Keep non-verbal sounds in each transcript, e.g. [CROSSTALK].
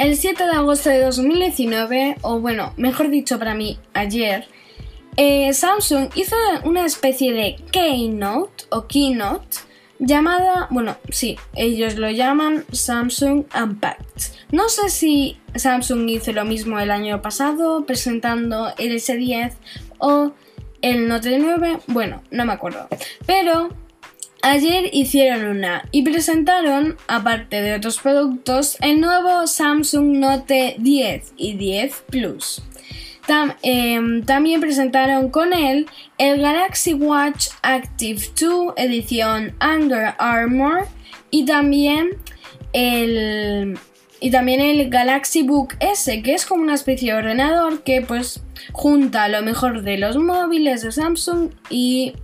el 7 de agosto de 2019, o bueno, mejor dicho para mí, ayer, eh, Samsung hizo una especie de keynote o keynote llamada, bueno, sí, ellos lo llaman Samsung Unpacked. No sé si Samsung hizo lo mismo el año pasado presentando el S10 o el Note 9, bueno, no me acuerdo. Pero Ayer hicieron una y presentaron, aparte de otros productos, el nuevo Samsung Note 10 y 10 Plus. Em, también presentaron con él el Galaxy Watch Active 2 edición Under Armour y también el y también el Galaxy Book S, que es como una especie de ordenador que pues junta lo mejor de los móviles de Samsung y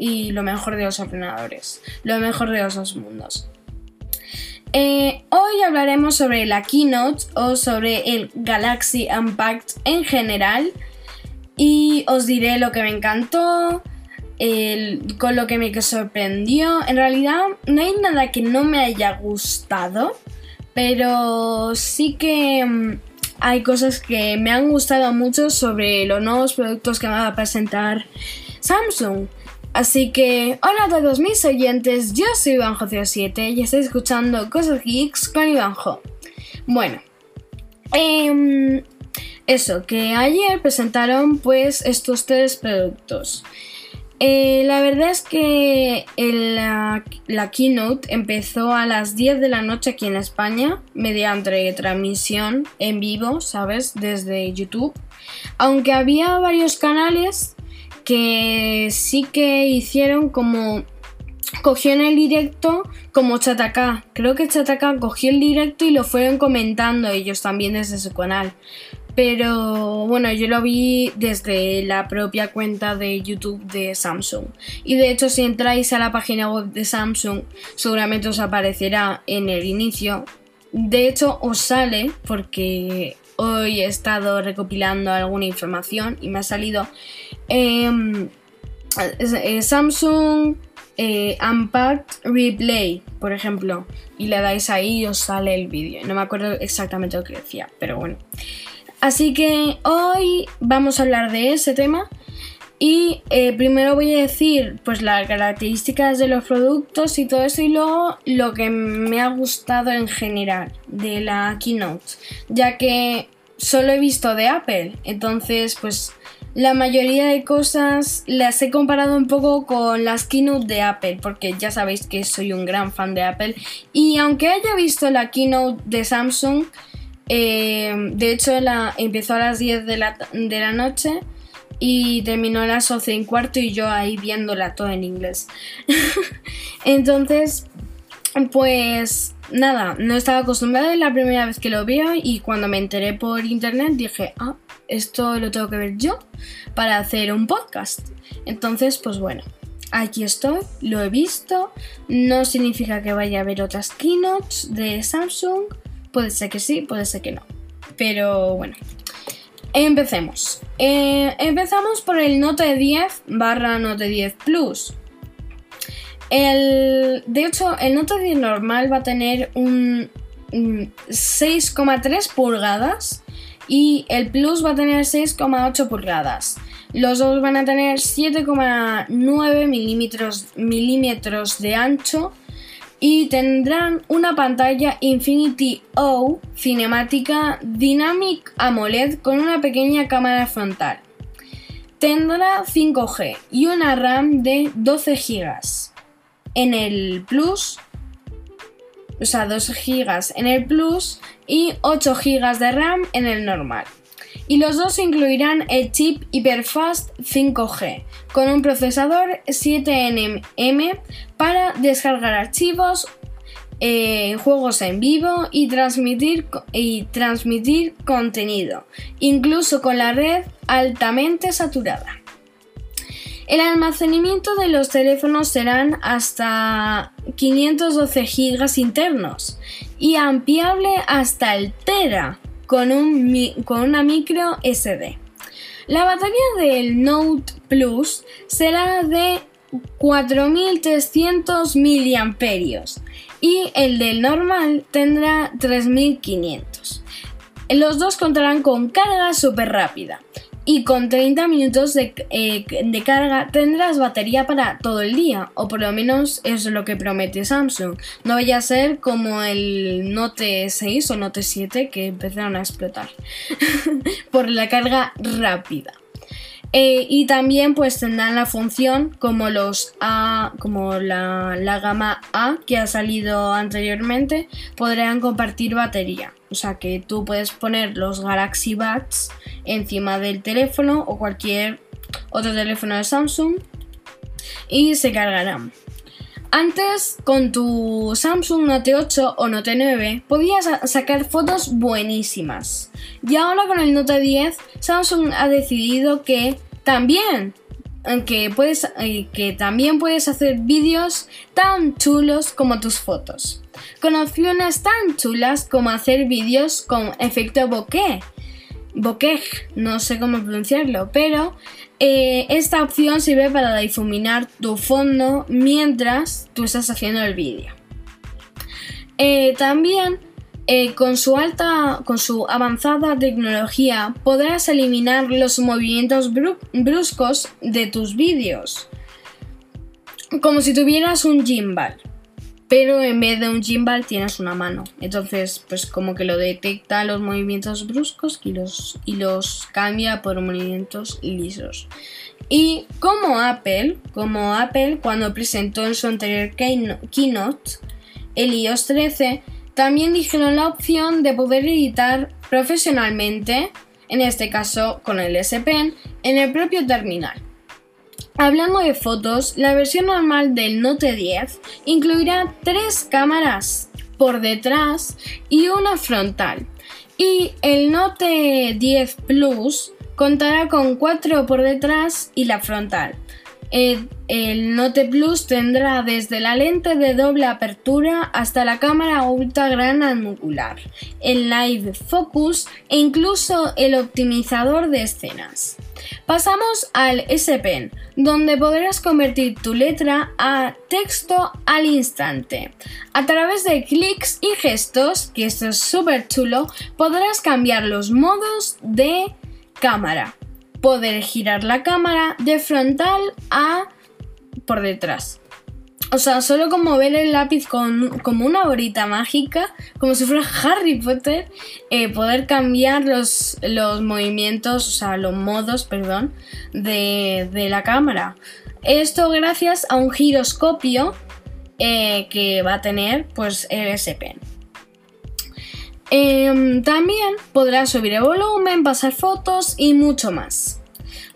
y lo mejor de los ordenadores, lo mejor de los dos mundos. Eh, hoy hablaremos sobre la keynote o sobre el Galaxy Unpacked en general y os diré lo que me encantó, con lo que me sorprendió. En realidad no hay nada que no me haya gustado, pero sí que mm, hay cosas que me han gustado mucho sobre los nuevos productos que me va a presentar Samsung. Así que, hola a todos mis oyentes, yo soy Ivanjo07 y estoy escuchando Cosas Geeks con Ivanjo. Bueno, em, eso, que ayer presentaron pues estos tres productos. Eh, la verdad es que la, la, keynote empezó a las 10 de la noche aquí en España, mediante transmisión en vivo, ¿sabes? Desde YouTube. Aunque había varios canales que sí que hicieron como cogió en el directo como Chataka. Creo que Chataka cogió el directo y lo fueron comentando ellos también desde su canal. Pero bueno, yo lo vi desde la propia cuenta de YouTube de Samsung. Y de hecho, si entráis a la página web de Samsung, seguramente os aparecerá en el inicio. De hecho, os sale porque hoy he estado recopilando alguna información y me ha salido em, Samsung eh, Unpacked Replay, por ejemplo, y le dais ahí y os sale el vídeo. No me acuerdo exactamente lo que decía, pero bueno. Así que hoy vamos a hablar de ese tema y eh, primero voy a decir pues las características de los productos y todo eso y luego lo que me ha gustado en general de la keynote, ya que solo he visto de Apple, entonces pues la mayoría de cosas las he comparado un poco con las keynote de Apple, porque ya sabéis que soy un gran fan de Apple y aunque haya visto la keynote de Samsung, eh, de hecho la empezó a las 10 de la, de la noche, y terminó a las 11 y cuarto y yo ahí viéndola todo en inglés. [LAUGHS] Entonces, pues nada, no estaba acostumbrada, es la primera vez que lo veo y cuando me enteré por internet dije, ah, esto lo tengo que ver yo para hacer un podcast. Entonces, pues bueno, aquí estoy, lo he visto, no significa que vaya a haber otras keynotes de Samsung, puede ser que sí, puede ser que no, pero bueno, Empecemos. Eh, empezamos por el Note 10 barra Note 10 Plus. El, de hecho, el Note 10 normal va a tener un, 6,3 pulgadas y el Plus va a tener 6,8 pulgadas. Los dos van a tener 7,9 milímetros, milímetros de ancho y tendrán una pantalla Infinity O cinemática Dynamic AMOLED con una pequeña cámara frontal. Tendrá 5G y una RAM de 12 GB. En el Plus, o sea, 2 GB en el Plus y 8 GB de RAM en el normal y los dos incluirán el chip Hyperfast 5G con un procesador 7nm para descargar archivos, eh, juegos en vivo y transmitir, y transmitir contenido, incluso con la red altamente saturada. El almacenamiento de los teléfonos serán hasta 512 GB internos y ampliable hasta el Tera con, un, con una micro SD. La batería del Note Plus será de 4.300 miliamperios y el del normal tendrá 3.500. Los dos contarán con carga súper rápida y con 30 minutos de, eh, de, carga tendrás batería para todo el día, o por lo menos es lo que promete Samsung. No vaya a ser como el Note 6 o Note 7 que empezaron a explotar [LAUGHS] por la carga rápida. Eh, y también pues tendrán la función como los A, como la, la, gama A que ha salido anteriormente, podrán compartir batería. O sea que tú puedes poner los Galaxy Buds encima del teléfono o cualquier otro teléfono de Samsung y se cargarán. Antes, con tu Samsung Note 8 o Note 9, podías sacar fotos buenísimas. Y ahora con el Note 10, Samsung ha decidido que también que, puedes, eh, que también puedes hacer vídeos tan chulos como tus fotos. Con opciones tan chulas como hacer vídeos con efecto bokeh. Bokeh, no sé cómo pronunciarlo, pero eh, esta opción sirve para difuminar tu fondo mientras tú estás haciendo el vídeo. Eh, también eh, con su alta, con su avanzada tecnología podrás eliminar los movimientos bruscos de tus vídeos, como si tuvieras un gimbal pero en vez de un gimbal tienes una mano. Entonces, pues como que lo detecta los movimientos bruscos y los, y los cambia por movimientos lisos. Y como Apple, como Apple cuando presentó en su anterior keynote el iOS 13, también dijeron la opción de poder editar profesionalmente, en este caso con el S Pen, en el propio terminal. Hablando de fotos, la versión normal del Note 10 incluirá tres cámaras por detrás y una frontal. Y el Note 10 Plus contará con cuatro por detrás y la frontal. El, Note Plus tendrá desde la lente de doble apertura hasta la cámara ultra gran angular, el Live Focus e incluso el optimizador de escenas. Pasamos al S Pen, donde podrás convertir tu letra a texto al instante. A través de clics y gestos, que esto es súper chulo, podrás cambiar los modos de cámara poder girar la cámara de frontal a por detrás. O sea, solo como ver el lápiz con, como una horita mágica, como si fuera [LAUGHS] Harry Potter, eh, poder cambiar los, los, movimientos, o sea, los modos, perdón, de, la cámara. Esto gracias a un giroscopio eh, que va a tener pues el S Em, también podrás subir el volumen, pasar fotos y mucho más.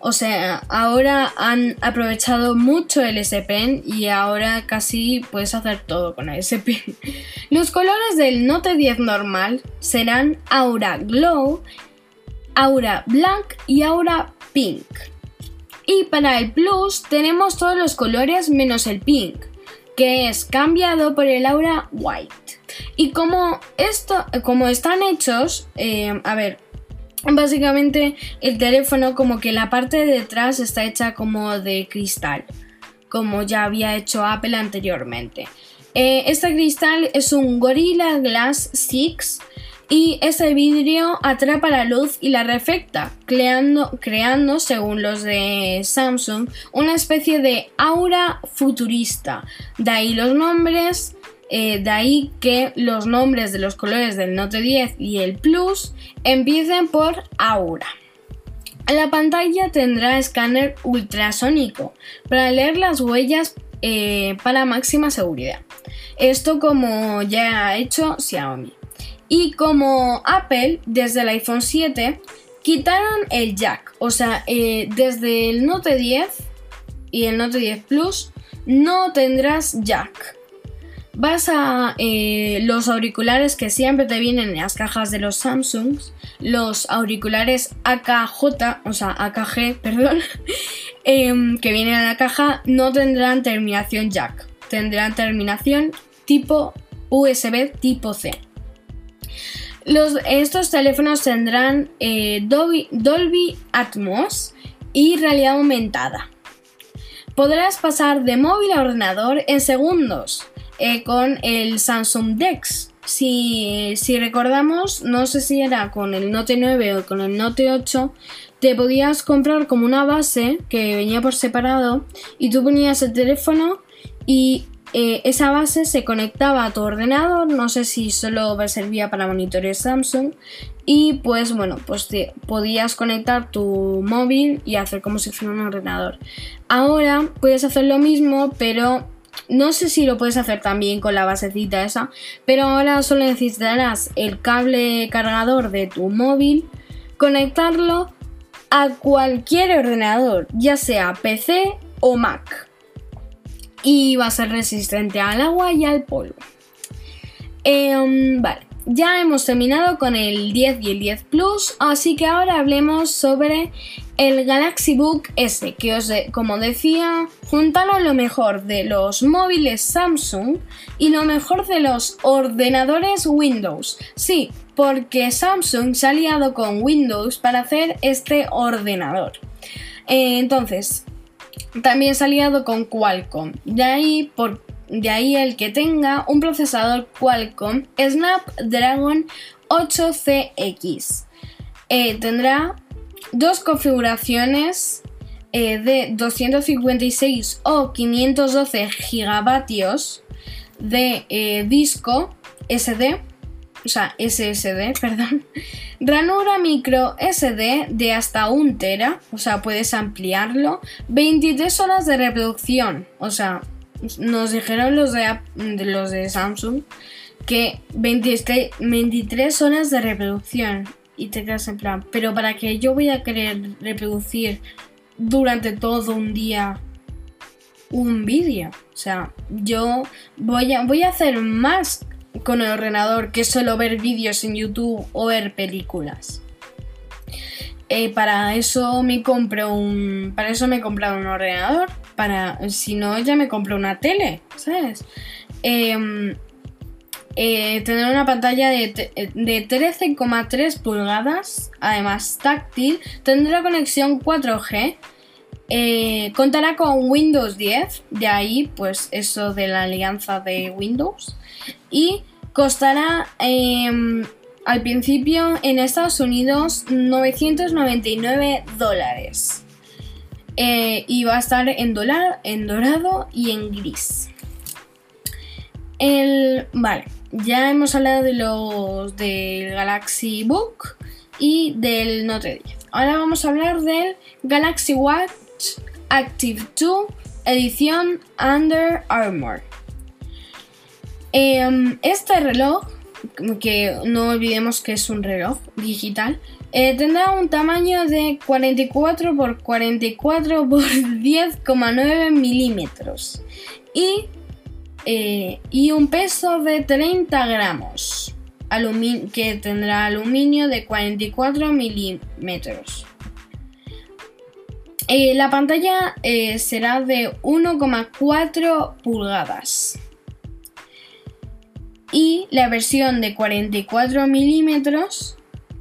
O sea, ahora han aprovechado mucho el S Pen y ahora casi puedes hacer todo con el S Pen. [LAUGHS] Los colores del Note 10 normal serán Aura Glow, Aura Black y Aura Pink. Y para el Plus tenemos todos los colores menos el Pink, que es cambiado por el Aura White. Y como esto, como están hechos, eh, a ver, básicamente el teléfono como que la parte de detrás está hecha como de cristal, como ya había hecho Apple anteriormente. Eh, este cristal es un Gorilla Glass 6 y ese vidrio atrapa la luz y la reflecta, creando, creando, según los de Samsung, una especie de aura futurista. De ahí los nombres eh, de ahí que los nombres de los colores del Note 10 y el Plus empiecen por Aura. La pantalla tendrá escáner ultrasónico para leer las huellas eh, para máxima seguridad. Esto como ya ha hecho Xiaomi. Y como Apple desde el iPhone 7 quitaron el jack, o sea, eh, desde el Note 10 y el Note 10 Plus no tendrás jack vas a eh, los auriculares que siempre te vienen en las cajas de los Samsungs, los auriculares AKJ, o sea, AKG, [LAUGHS] perdón, em, que vienen en la caja, no tendrán terminación jack, tendrán terminación tipo USB tipo C. estos teléfonos tendrán eh, Dolby Atmos y realidad aumentada. podrás pasar de móvil a ordenador en segundos eh, con el Samsung Dex. Si, si, recordamos, no sé si era con el Note 9 o con el Note 8, te podías comprar como una base que venía por separado y tú ponías el teléfono y eh, esa base se conectaba a tu ordenador, no sé si solo servía para monitores Samsung y pues bueno, pues te podías conectar tu móvil y hacer como si fuera un ordenador. Ahora puedes hacer lo mismo, pero no sé si lo puedes hacer también con la basecita esa, pero ahora solo necesitarás el cable cargador de tu móvil, conectarlo a cualquier ordenador, ya sea PC o Mac y va a ser resistente al agua y al polvo. Em, vale, ya hemos terminado con el 10 y el 10 Plus, así que ahora hablemos sobre el Galaxy Book S, que os como decía, juntaron lo mejor de los móviles Samsung y lo mejor de los ordenadores Windows. Sí, porque Samsung se ha aliado con Windows para hacer este ordenador. Eh, entonces, también se ha aliado con Qualcomm. De ahí, por, de ahí el que tenga un procesador Qualcomm Snapdragon 8CX. Eh, tendrá dos configuraciones eh, de 256 o 512 gigavatios de eh, disco SD o sea, SSD, [LAUGHS] perdón, ranura micro SD de hasta 1 tera, o sea, puedes ampliarlo, 23 horas de reproducción, o sea, nos dijeron los de, los de Samsung que 23, 23 horas de reproducción y te quedas en plan, pero para que yo voy a querer reproducir durante todo un día un vídeo, o sea, yo voy a, voy a hacer más con el ordenador que solo ver vídeos en YouTube o ver películas. Eh, para eso me compro un. Para eso me he comprado un ordenador. Para. Si no, ya me compro una tele. ¿Sabes? Em, eh, tener una pantalla de, de 13,3 pulgadas. Además táctil. Tendrá conexión 4G. Eh, contará con Windows 10. De ahí, pues eso de la alianza de Windows y costará em, al principio en Estados Unidos 999 dólares. Eh, y va a estar en, en dorado y en gris. El, vale, ya hemos hablado de los del Galaxy Book y del Note 10. Ahora vamos a hablar del Galaxy Watch Active 2 edición Under Armour. Em, este reloj, que no olvidemos que es un reloj digital, eh, tendrá un tamaño de 44 x 44 x 10,9 milímetros y, eh, y, un peso de 30 gramos, que tendrá aluminio de 44 milímetros. Eh, la pantalla será de 1,4 pulgadas y la versión de 44 milímetros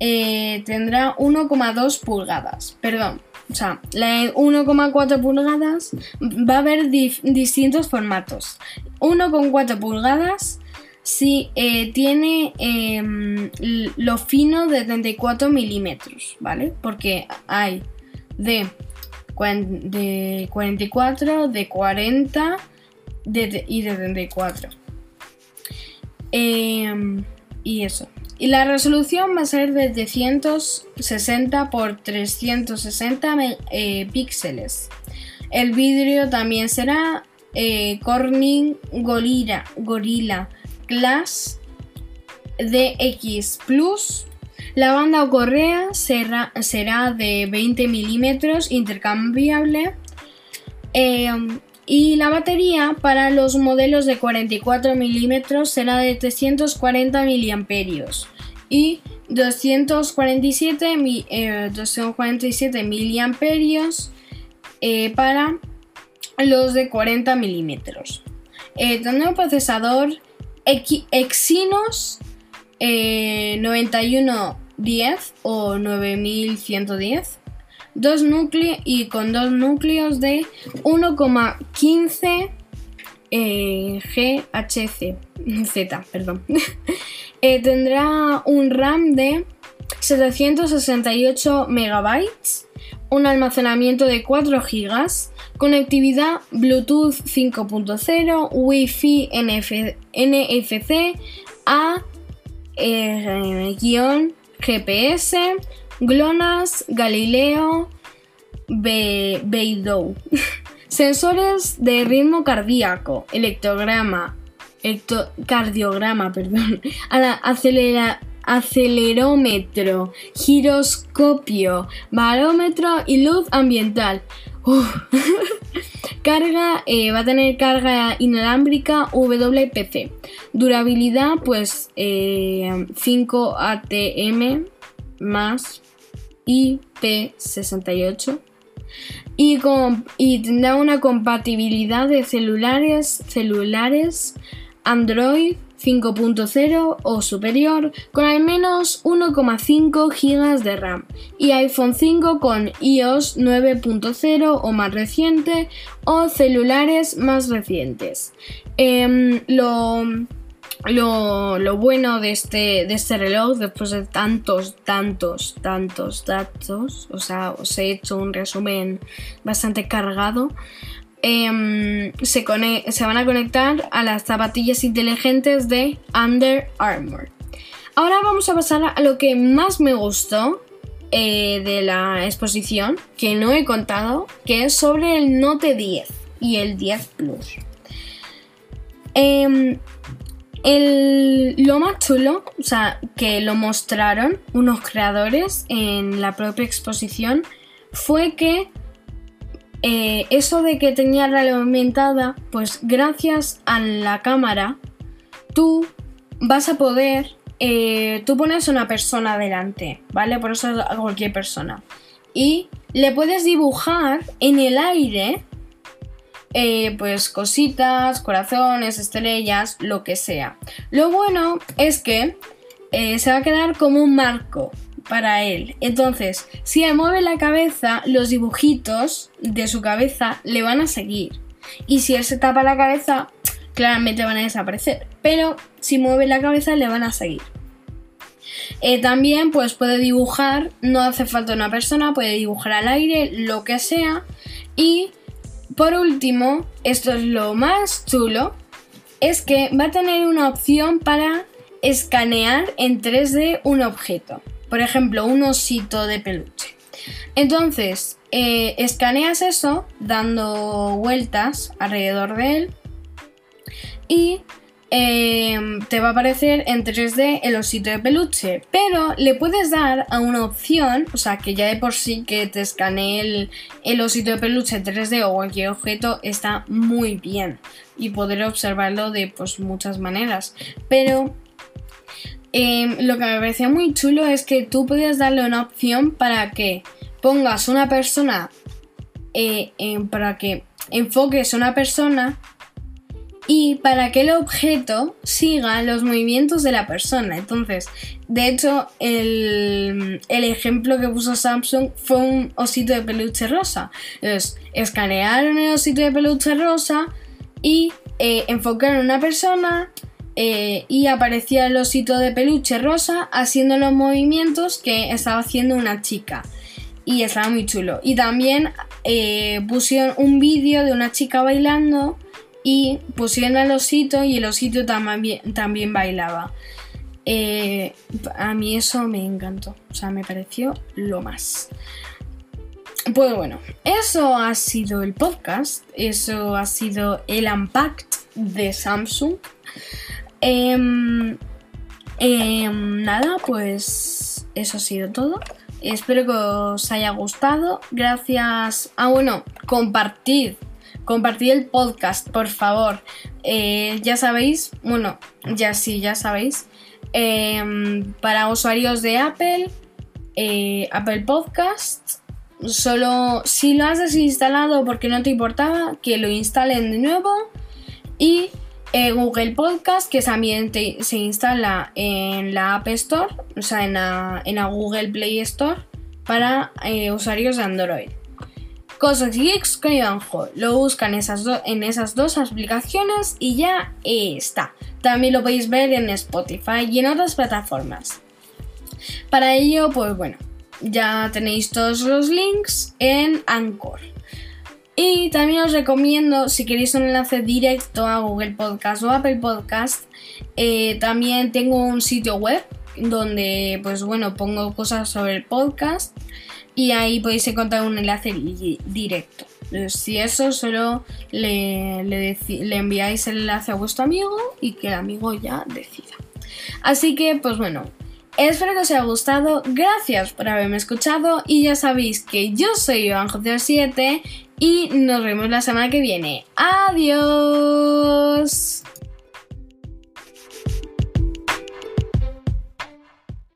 eh, tendrá 1,2 pulgadas. Perdón, o sea, la 1,4 pulgadas va a haber distintos formatos. 1,4 pulgadas si eh, tiene em, lo fino de 34 milímetros, ¿vale? Porque hay de, de 44, de 40 y de 34. Em, y eso. Y la resolución va a ser de 360 por 360 eh, píxeles. El vidrio también será eh, Corning Gorilla, Gorilla Glass DX Plus. La banda o correa será, de 20 milímetros intercambiable. Em, y la batería para los modelos de 44 milímetros será de 340 miliamperios y 247, 247 miliamperios eh, para los de 40 milímetros. Eh, un procesador Exynos 9110 eh, o 9110 dos núcleos y con dos núcleos de 1,15 eh, GHz, Z, perdón. [LAUGHS] Eh, tendrá un RAM de 768 megabytes, un almacenamiento de 4 GB, conectividad Bluetooth 5.0, Wi-Fi NFC A GPS, GLONASS, Galileo, Beidou. [LAUGHS] Sensores de ritmo cardíaco, electrograma, cardiograma, [LAUGHS] perdón, acelera, acelerómetro, giroscopio, barómetro y luz ambiental. [LAUGHS] carga, eh, va a tener carga inalámbrica WPC. Durabilidad, pues 5 eh, ATM más IP68 y, y tendrá una compatibilidad de celulares, celulares Android 5.0 o superior con al menos 1,5 GB de RAM y iPhone 5 con iOS 9.0 o más reciente o celulares más recientes. Em, lo lo, bueno de este, de este reloj, después de tantos, tantos, tantos datos, o sea, os he hecho un resumen bastante cargado, em, se, van a conectar a las zapatillas inteligentes de Under Armour. Ahora vamos a pasar a lo que más me gustó eh, de la exposición, que no he contado, que es sobre el Note 10 y el 10 Plus. Eh, el, lo más chulo, o sea, que lo mostraron unos creadores en la propia exposición, fue que eh, eso de que tenía realidad aumentada, pues gracias a la cámara, tú vas a poder, eh, tú pones una persona delante, ¿vale? Por eso a cualquier persona. Y le puedes dibujar en el aire eh, pues cositas, corazones, estrellas, lo que sea. Lo bueno es que se va a quedar como un marco para él. Entonces, si él mueve la cabeza, los dibujitos de su cabeza le van a seguir. Y si él se tapa la cabeza, claramente van a desaparecer. Pero si mueve la cabeza, le van a seguir. Eh, también pues puede dibujar, no hace falta una persona, puede dibujar al aire, lo que sea. Y por último, esto es lo más chulo, es que va a tener una opción para escanear en 3D un objeto. Por ejemplo, un osito de peluche. Entonces, eh, escaneas eso dando vueltas alrededor de él y Em, te va a aparecer en 3D el osito de peluche, pero le puedes dar a una opción, o sea, que ya de por sí que te escanee el, osito de peluche en 3D o cualquier objeto está muy bien y poder observarlo de pues, muchas maneras, pero em, lo que me parecía muy chulo es que tú puedes darle una opción para que pongas una persona, eh, para que enfoques una persona y para que el objeto siga los movimientos de la persona. Entonces, de hecho, el, ejemplo que puso Samsung fue un osito de peluche rosa. Entonces, escanearon el osito de peluche rosa y eh, enfocaron a una persona eh, y aparecía el osito de peluche rosa haciendo los movimientos que estaba haciendo una chica. Y estaba muy chulo. Y también eh, pusieron un vídeo de una chica bailando y pusieron al osito y el osito también, también bailaba. Eh, a mí eso me encantó, o sea, me pareció lo más. Pues bueno, eso ha sido el podcast, eso ha sido el Unpacked de Samsung. Em, em, nada, pues eso ha sido todo. Espero que os haya gustado. Gracias. Ah, bueno, compartid compartid el podcast, por favor. Eh, ya sabéis, bueno, ya sí, ya sabéis. Em, para usuarios de Apple, eh, Apple Podcast, solo si lo has desinstalado porque no te importaba, que lo instalen de nuevo. Y eh, Google Podcast, que también se instala en la App Store, o sea, en la, Google Play Store para eh, usuarios de Android. Cosas Geeks con Ivanjo. Lo buscan esas en esas dos aplicaciones y ya está. También lo podéis ver en Spotify y en otras plataformas. Para ello, pues bueno, ya tenéis todos los links en Anchor. Y también os recomiendo, si queréis un enlace directo a Google Podcast o Apple Podcast, eh, también tengo un sitio web donde, pues bueno, pongo cosas sobre el podcast y ahí podéis encontrar un enlace directo. Si eso, solo le, le, le enviáis el enlace a vuestro amigo y que el amigo ya decida. Así que, pues bueno, Espero que os haya gustado, gracias por haberme escuchado y ya sabéis que yo soy Iván 7 y nos vemos la semana que viene. Adiós.